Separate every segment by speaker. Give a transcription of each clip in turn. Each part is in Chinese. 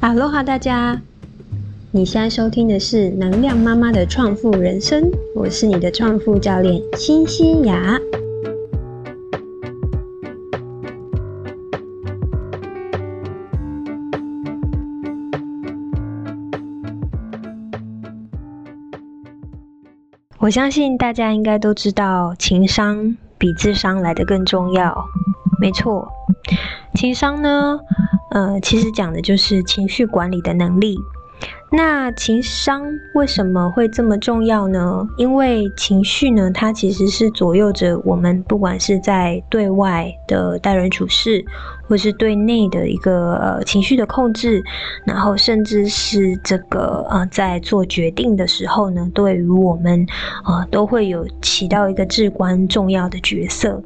Speaker 1: 哈喽哈，大家！你现在收听的是能量妈妈的创富人生，我是你的创富教练欣欣雅。我相信大家应该都知道，情商比智商来的更重要。没错，情商呢？呃，其实讲的就是情绪管理的能力。那情商为什么会这么重要呢？因为情绪呢，它其实是左右着我们，不管是在对外的待人处事，或是对内的一个呃情绪的控制，然后甚至是这个呃在做决定的时候呢，对于我们呃都会有起到一个至关重要的角色。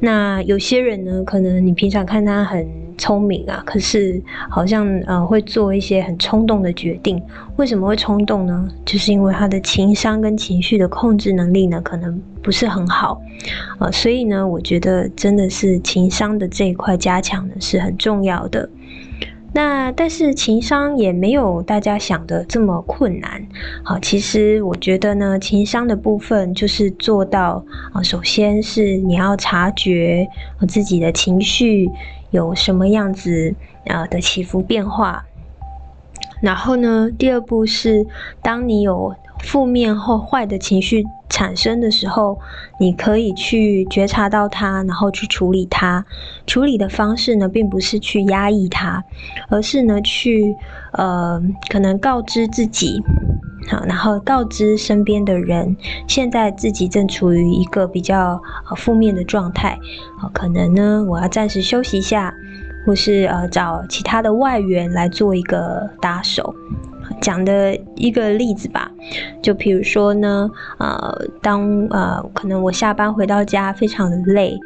Speaker 1: 那有些人呢，可能你平常看他很聪明啊，可是好像呃会做一些很冲动的决定。为什么会冲动呢？就是因为他的情商跟情绪的控制能力呢，可能不是很好。呃，所以呢，我觉得真的是情商的这一块加强呢是很重要的。那但是情商也没有大家想的这么困难，好，其实我觉得呢，情商的部分就是做到啊，首先是你要察觉自己的情绪有什么样子啊的起伏变化，然后呢，第二步是当你有负面或坏的情绪。产生的时候，你可以去觉察到它，然后去处理它。处理的方式呢，并不是去压抑它，而是呢去呃，可能告知自己，好，然后告知身边的人，现在自己正处于一个比较负面的状态，可能呢我要暂时休息一下，或是呃找其他的外援来做一个打手。讲的一个例子吧，就比如说呢，呃，当呃，可能我下班回到家非常的累，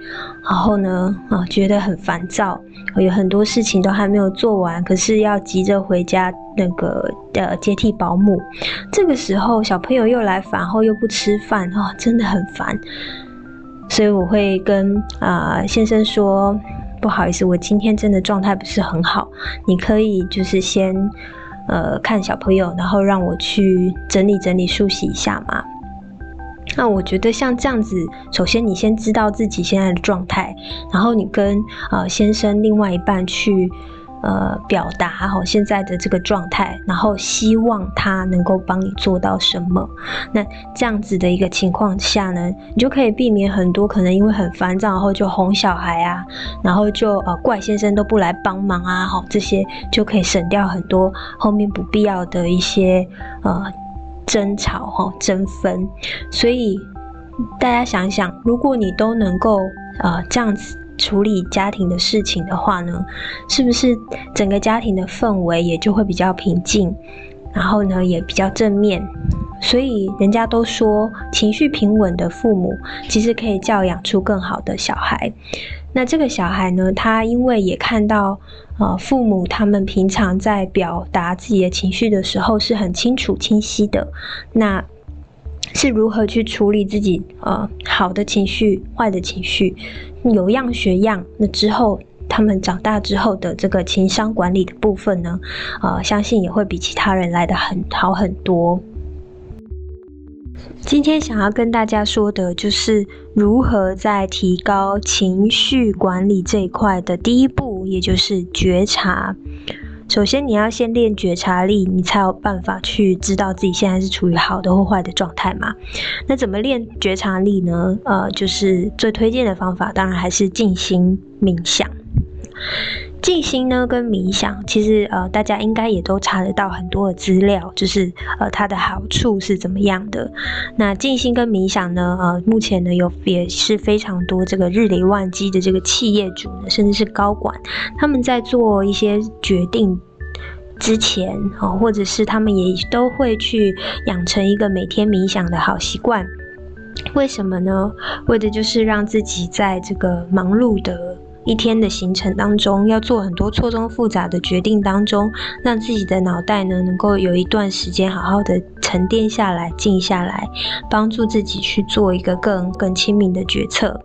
Speaker 1: 然后呢，啊，觉得很烦躁，有很多事情都还没有做完，可是要急着回家那个呃接替保姆，这个时候小朋友又来烦，后又不吃饭，哦，真的很烦，所以我会跟啊先生说，不好意思，我今天真的状态不是很好，你可以就是先。呃，看小朋友，然后让我去整理整理、梳洗一下嘛。那我觉得像这样子，首先你先知道自己现在的状态，然后你跟呃先生另外一半去。呃，表达好现在的这个状态，然后希望他能够帮你做到什么。那这样子的一个情况下呢，你就可以避免很多可能因为很烦躁，然后就哄小孩啊，然后就呃怪先生都不来帮忙啊，好这些就可以省掉很多后面不必要的一些呃争吵哈争分。所以大家想想，如果你都能够呃这样子。处理家庭的事情的话呢，是不是整个家庭的氛围也就会比较平静，然后呢也比较正面？所以人家都说，情绪平稳的父母其实可以教养出更好的小孩。那这个小孩呢，他因为也看到呃父母他们平常在表达自己的情绪的时候是很清楚清晰的，那。是如何去处理自己呃好的情绪、坏的情绪，有样学样。那之后他们长大之后的这个情商管理的部分呢，呃，相信也会比其他人来的很好很多。今天想要跟大家说的就是如何在提高情绪管理这一块的第一步，也就是觉察。首先，你要先练觉察力，你才有办法去知道自己现在是处于好的或坏的状态嘛。那怎么练觉察力呢？呃，就是最推荐的方法，当然还是静心冥想。静心呢，跟冥想，其实呃，大家应该也都查得到很多的资料，就是呃，它的好处是怎么样的。那静心跟冥想呢，呃，目前呢有也是非常多这个日理万机的这个企业主呢，甚至是高管，他们在做一些决定之前啊，或者是他们也都会去养成一个每天冥想的好习惯。为什么呢？为的就是让自己在这个忙碌的。一天的行程当中，要做很多错综复杂的决定当中，让自己的脑袋呢能够有一段时间好好的沉淀下来、静下来，帮助自己去做一个更更亲密的决策。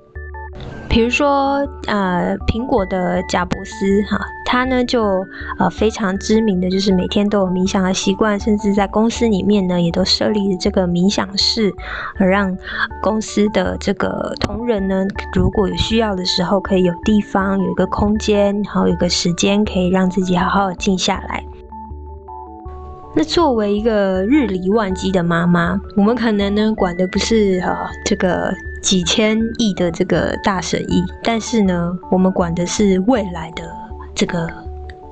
Speaker 1: 比如说，呃，苹果的贾伯斯哈，他呢就呃非常知名的就是每天都有冥想的习惯，甚至在公司里面呢也都设立了这个冥想室，而让公司的这个同仁呢，如果有需要的时候，可以有地方有一个空间，然后有个时间可以让自己好好静下来。那作为一个日理万机的妈妈，我们可能呢管的不是哈这个。几千亿的这个大生意，但是呢，我们管的是未来的这个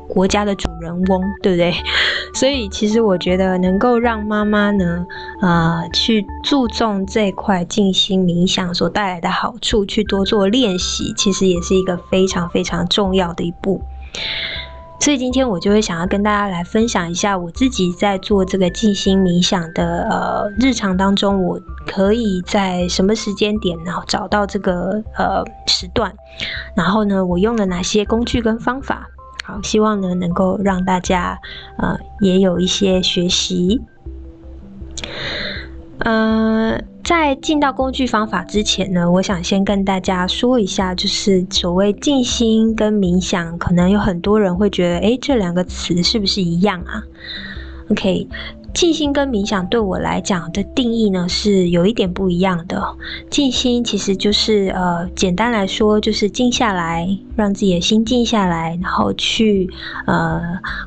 Speaker 1: 国家的主人翁，对不对？所以其实我觉得能够让妈妈呢，呃，去注重这块静心冥想所带来的好处，去多做练习，其实也是一个非常非常重要的一步。所以今天我就会想要跟大家来分享一下我自己在做这个静心冥想的呃日常当中，我可以在什么时间点然后找到这个呃时段，然后呢我用了哪些工具跟方法，好，希望呢能够让大家呃也有一些学习，嗯。在进到工具方法之前呢，我想先跟大家说一下，就是所谓静心跟冥想，可能有很多人会觉得，哎，这两个词是不是一样啊？OK。静心跟冥想对我来讲的定义呢，是有一点不一样的。静心其实就是呃，简单来说就是静下来，让自己的心静下来，然后去呃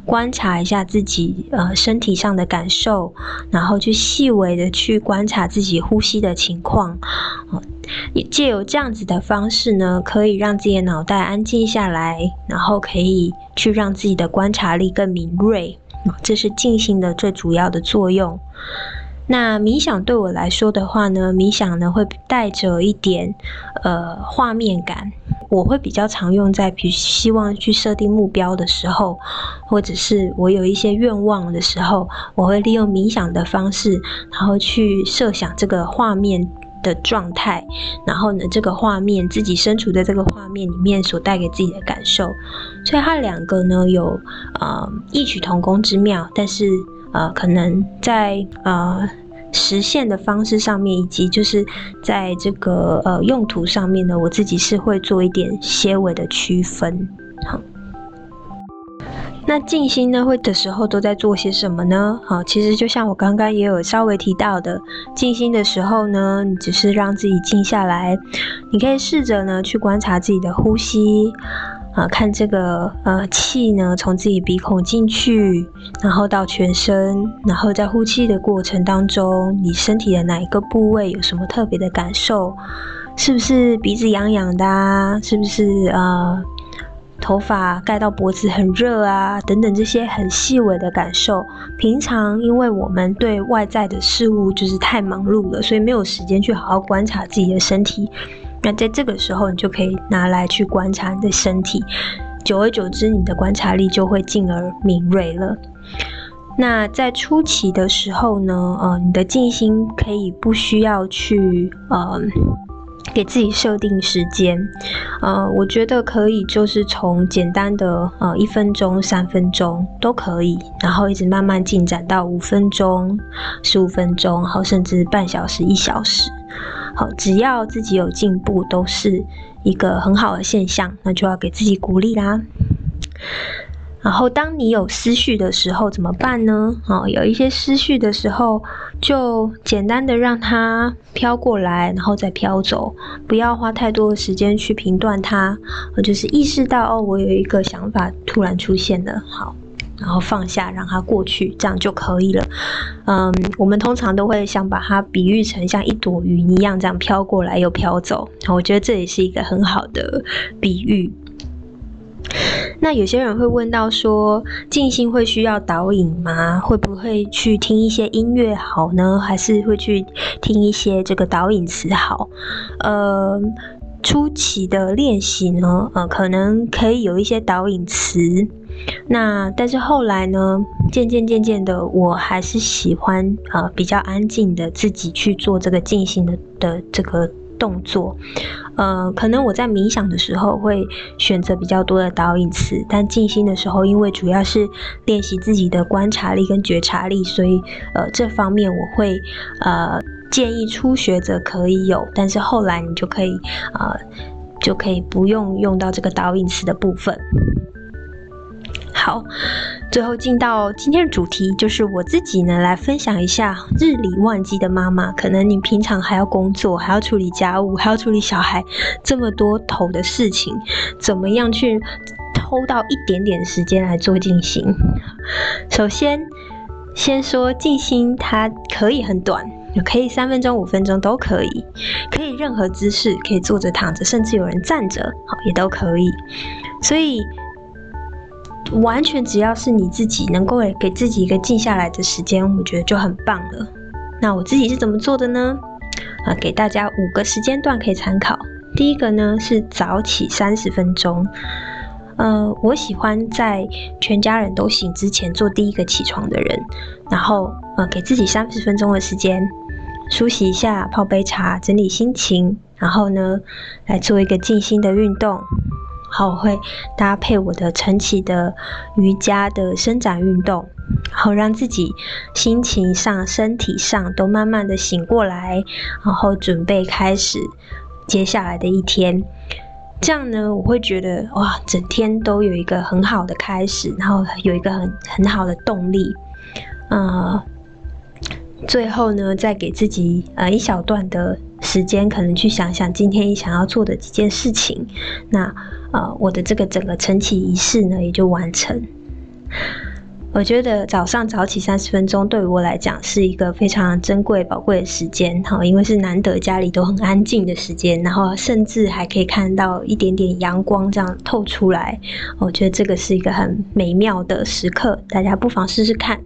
Speaker 1: 观察一下自己呃身体上的感受，然后去细微的去观察自己呼吸的情况。也借由这样子的方式呢，可以让自己的脑袋安静下来，然后可以去让自己的观察力更敏锐。这是静心的最主要的作用。那冥想对我来说的话呢，冥想呢会带着一点呃画面感，我会比较常用在比希望去设定目标的时候，或者是我有一些愿望的时候，我会利用冥想的方式，然后去设想这个画面。的状态，然后呢，这个画面自己身处在这个画面里面所带给自己的感受，所以它两个呢有呃异曲同工之妙，但是呃可能在呃实现的方式上面，以及就是在这个呃用途上面呢，我自己是会做一点些微的区分，好。那静心呢，会的时候都在做些什么呢？好，其实就像我刚刚也有稍微提到的，静心的时候呢，你只是让自己静下来，你可以试着呢去观察自己的呼吸，啊，看这个呃气呢从自己鼻孔进去，然后到全身，然后在呼气的过程当中，你身体的哪一个部位有什么特别的感受？是不是鼻子痒痒的？是不是呃？头发盖到脖子很热啊，等等这些很细微的感受。平常因为我们对外在的事物就是太忙碌了，所以没有时间去好好观察自己的身体。那在这个时候，你就可以拿来去观察你的身体。久而久之，你的观察力就会进而敏锐了。那在初期的时候呢，呃，你的静心可以不需要去呃。给自己设定时间，呃，我觉得可以，就是从简单的呃一分钟、三分钟都可以，然后一直慢慢进展到五分钟、十五分钟，好，甚至半小时、一小时，好，只要自己有进步，都是一个很好的现象，那就要给自己鼓励啦。然后，当你有思绪的时候怎么办呢？哦，有一些思绪的时候，就简单的让它飘过来，然后再飘走，不要花太多的时间去评断它。就是意识到哦，我有一个想法突然出现了，好，然后放下，让它过去，这样就可以了。嗯，我们通常都会想把它比喻成像一朵云一样，这样飘过来又飘走。我觉得这也是一个很好的比喻。那有些人会问到说，静心会需要导引吗？会不会去听一些音乐好呢？还是会去听一些这个导引词好？呃，初期的练习呢，呃，可能可以有一些导引词。那但是后来呢，渐渐渐渐的，我还是喜欢呃比较安静的自己去做这个静心的的这个。动作，呃，可能我在冥想的时候会选择比较多的导引词，但静心的时候，因为主要是练习自己的观察力跟觉察力，所以呃，这方面我会呃建议初学者可以有，但是后来你就可以呃就可以不用用到这个导引词的部分。好，最后进到今天的主题，就是我自己呢来分享一下日理万机的妈妈，可能你平常还要工作，还要处理家务，还要处理小孩，这么多头的事情，怎么样去偷到一点点时间来做静心？首先，先说静心，它可以很短，可以三分钟、五分钟都可以，可以任何姿势，可以坐着、躺着，甚至有人站着，好也都可以，所以。完全只要是你自己能够给自己一个静下来的时间，我觉得就很棒了。那我自己是怎么做的呢？啊，给大家五个时间段可以参考。第一个呢是早起三十分钟。呃，我喜欢在全家人都醒之前做第一个起床的人，然后呃给自己三十分钟的时间，梳洗一下，泡杯茶，整理心情，然后呢来做一个静心的运动。好，我会搭配我的晨起的瑜伽的伸展运动，好让自己心情上、身体上都慢慢的醒过来，然后准备开始接下来的一天。这样呢，我会觉得哇，整天都有一个很好的开始，然后有一个很很好的动力。呃，最后呢，再给自己呃一小段的。时间可能去想想今天想要做的几件事情，那呃我的这个整个晨起仪式呢也就完成。我觉得早上早起三十分钟对于我来讲是一个非常珍贵宝贵的时间哈，因为是难得家里都很安静的时间，然后甚至还可以看到一点点阳光这样透出来，我觉得这个是一个很美妙的时刻，大家不妨试试看。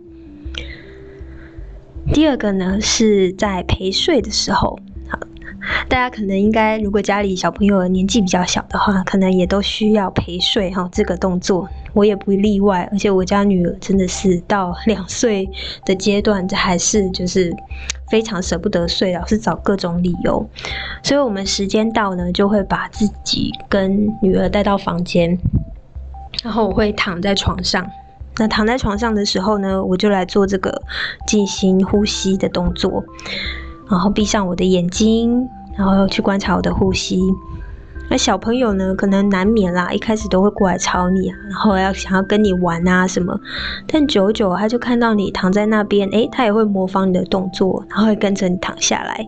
Speaker 1: 第二个呢是在陪睡的时候。大家可能应该，如果家里小朋友年纪比较小的话，可能也都需要陪睡哈。这个动作我也不例外，而且我家女儿真的是到两岁的阶段，这还是就是非常舍不得睡，老是找各种理由。所以我们时间到呢，就会把自己跟女儿带到房间，然后我会躺在床上。那躺在床上的时候呢，我就来做这个静心呼吸的动作。然后闭上我的眼睛，然后去观察我的呼吸。那小朋友呢，可能难免啦，一开始都会过来吵你啊，然后要想要跟你玩啊什么。但久久，他就看到你躺在那边，诶，他也会模仿你的动作，然后会跟着你躺下来。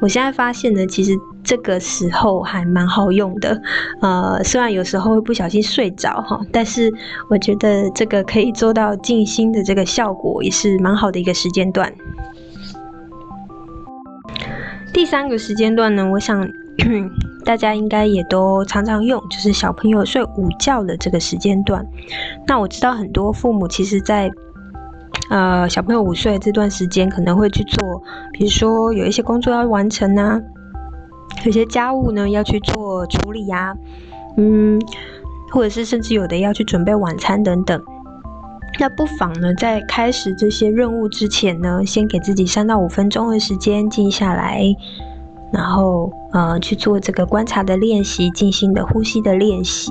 Speaker 1: 我现在发现呢，其实这个时候还蛮好用的。呃，虽然有时候会不小心睡着哈，但是我觉得这个可以做到静心的这个效果，也是蛮好的一个时间段。第三个时间段呢，我想 大家应该也都常常用，就是小朋友睡午觉的这个时间段。那我知道很多父母其实，在呃小朋友午睡这段时间，可能会去做，比如说有一些工作要完成啊，有些家务呢要去做处理呀，嗯，或者是甚至有的要去准备晚餐等等。那不妨呢，在开始这些任务之前呢，先给自己三到五分钟的时间静下来，然后呃去做这个观察的练习，静心的呼吸的练习。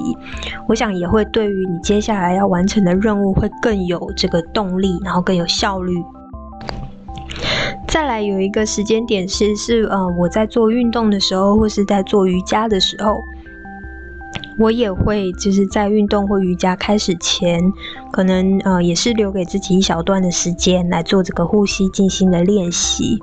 Speaker 1: 我想也会对于你接下来要完成的任务会更有这个动力，然后更有效率。再来有一个时间点是是呃我在做运动的时候，或是在做瑜伽的时候。我也会就是在运动或瑜伽开始前，可能呃也是留给自己一小段的时间来做这个呼吸进行的练习。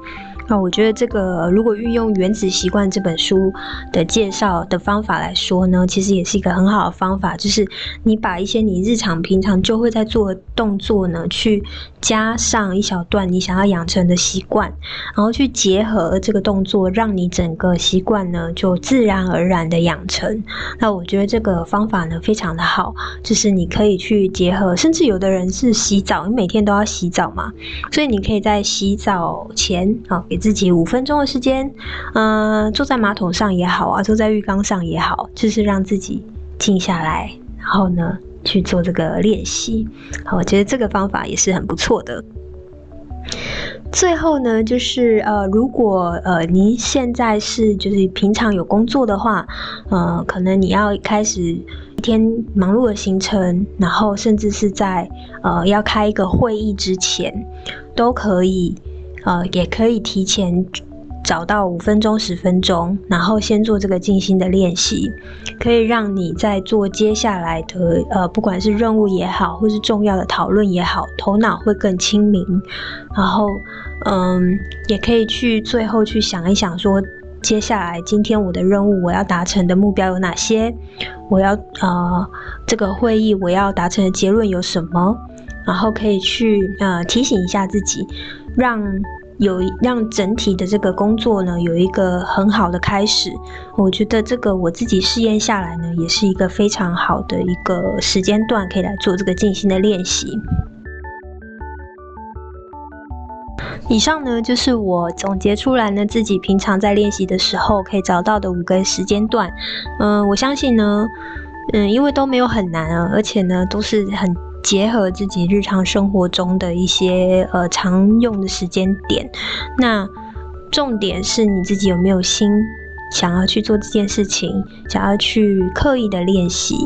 Speaker 1: 那我觉得这个如果运用《原子习惯》这本书的介绍的方法来说呢，其实也是一个很好的方法，就是你把一些你日常平常就会在做的动作呢，去加上一小段你想要养成的习惯，然后去结合这个动作，让你整个习惯呢就自然而然的养成。那我觉得这个方法呢非常的好，就是你可以去结合，甚至有的人是洗澡，你每天都要洗澡嘛，所以你可以在洗澡前啊。给自己五分钟的时间，嗯，坐在马桶上也好啊，坐在浴缸上也好，就是让自己静下来，然后呢去做这个练习。好，我觉得这个方法也是很不错的。最后呢，就是呃，如果呃您现在是就是平常有工作的话，呃，可能你要开始一天忙碌的行程，然后甚至是在呃要开一个会议之前，都可以。呃，也可以提前找到五分钟、十分钟，然后先做这个静心的练习，可以让你在做接下来的呃，不管是任务也好，或是重要的讨论也好，头脑会更清明。然后，嗯，也可以去最后去想一想，说接下来今天我的任务我要达成的目标有哪些？我要呃，这个会议我要达成的结论有什么？然后可以去呃提醒一下自己，让有让整体的这个工作呢有一个很好的开始。我觉得这个我自己试验下来呢，也是一个非常好的一个时间段，可以来做这个静心的练习。以上呢就是我总结出来呢自己平常在练习的时候可以找到的五个时间段。嗯，我相信呢，嗯，因为都没有很难啊，而且呢都是很。结合自己日常生活中的一些呃常用的时间点，那重点是你自己有没有心想要去做这件事情，想要去刻意的练习，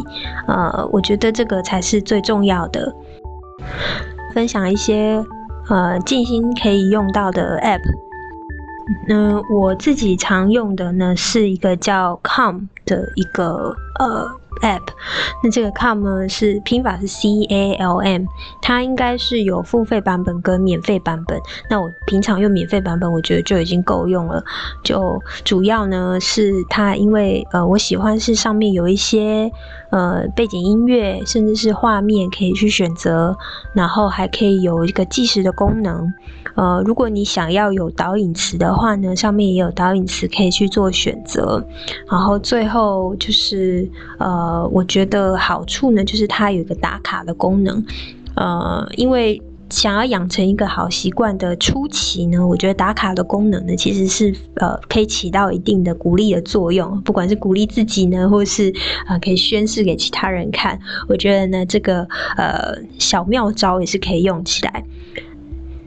Speaker 1: 呃，我觉得这个才是最重要的。分享一些呃静心可以用到的 App，嗯，我自己常用的呢是一个叫 Calm 的一个呃。app，那这个 calm 呢是拼法是 c a l m，它应该是有付费版本跟免费版本。那我平常用免费版本，我觉得就已经够用了。就主要呢是它，因为呃我喜欢是上面有一些呃背景音乐，甚至是画面可以去选择，然后还可以有一个计时的功能。呃，如果你想要有导引词的话呢，上面也有导引词可以去做选择。然后最后就是呃。我觉得好处呢，就是它有一个打卡的功能。呃，因为想要养成一个好习惯的初期呢，我觉得打卡的功能呢，其实是呃可以起到一定的鼓励的作用，不管是鼓励自己呢，或是啊可以宣示给其他人看。我觉得呢，这个呃小妙招也是可以用起来。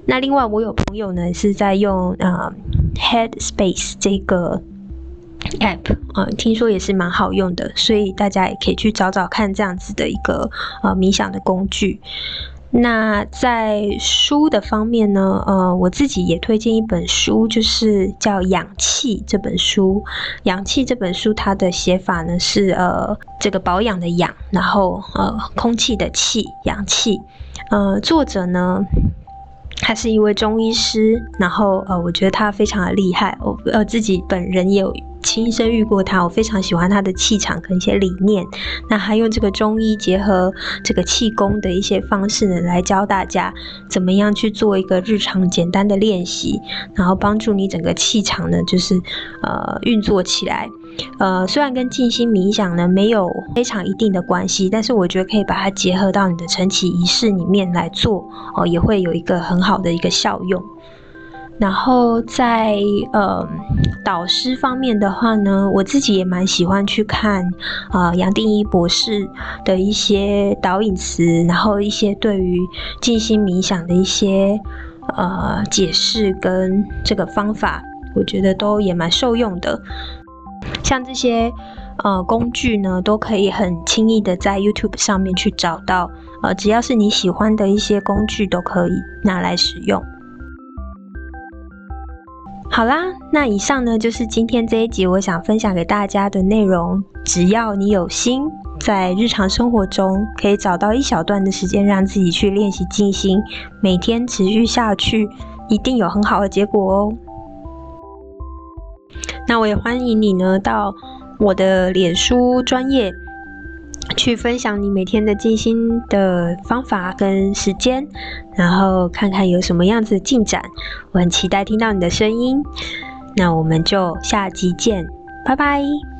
Speaker 1: 那另外，我有朋友呢是在用啊 Headspace 这个。app 啊，听说也是蛮好用的，所以大家也可以去找找看这样子的一个呃冥想的工具。那在书的方面呢，呃，我自己也推荐一本书，就是叫《氧气》这本书。《氧气》这本书它的写法呢是呃这个保养的氧，然后呃空气的气，氧气。呃，作者呢。他是一位中医师，然后呃，我觉得他非常的厉害，我呃自己本人也有亲身遇过他，我非常喜欢他的气场跟一些理念。那他用这个中医结合这个气功的一些方式呢，来教大家怎么样去做一个日常简单的练习，然后帮助你整个气场呢，就是呃运作起来。呃，虽然跟静心冥想呢没有非常一定的关系，但是我觉得可以把它结合到你的晨起仪式里面来做哦，也会有一个很好的一个效用。然后在呃导师方面的话呢，我自己也蛮喜欢去看啊杨定一博士的一些导引词，然后一些对于静心冥想的一些呃解释跟这个方法，我觉得都也蛮受用的。像这些呃工具呢，都可以很轻易的在 YouTube 上面去找到，呃，只要是你喜欢的一些工具，都可以拿来使用。好啦，那以上呢就是今天这一集我想分享给大家的内容。只要你有心，在日常生活中可以找到一小段的时间，让自己去练习静心，每天持续下去，一定有很好的结果哦。那我也欢迎你呢，到我的脸书专业去分享你每天的静心的方法跟时间，然后看看有什么样子的进展。我很期待听到你的声音。那我们就下集见，拜拜。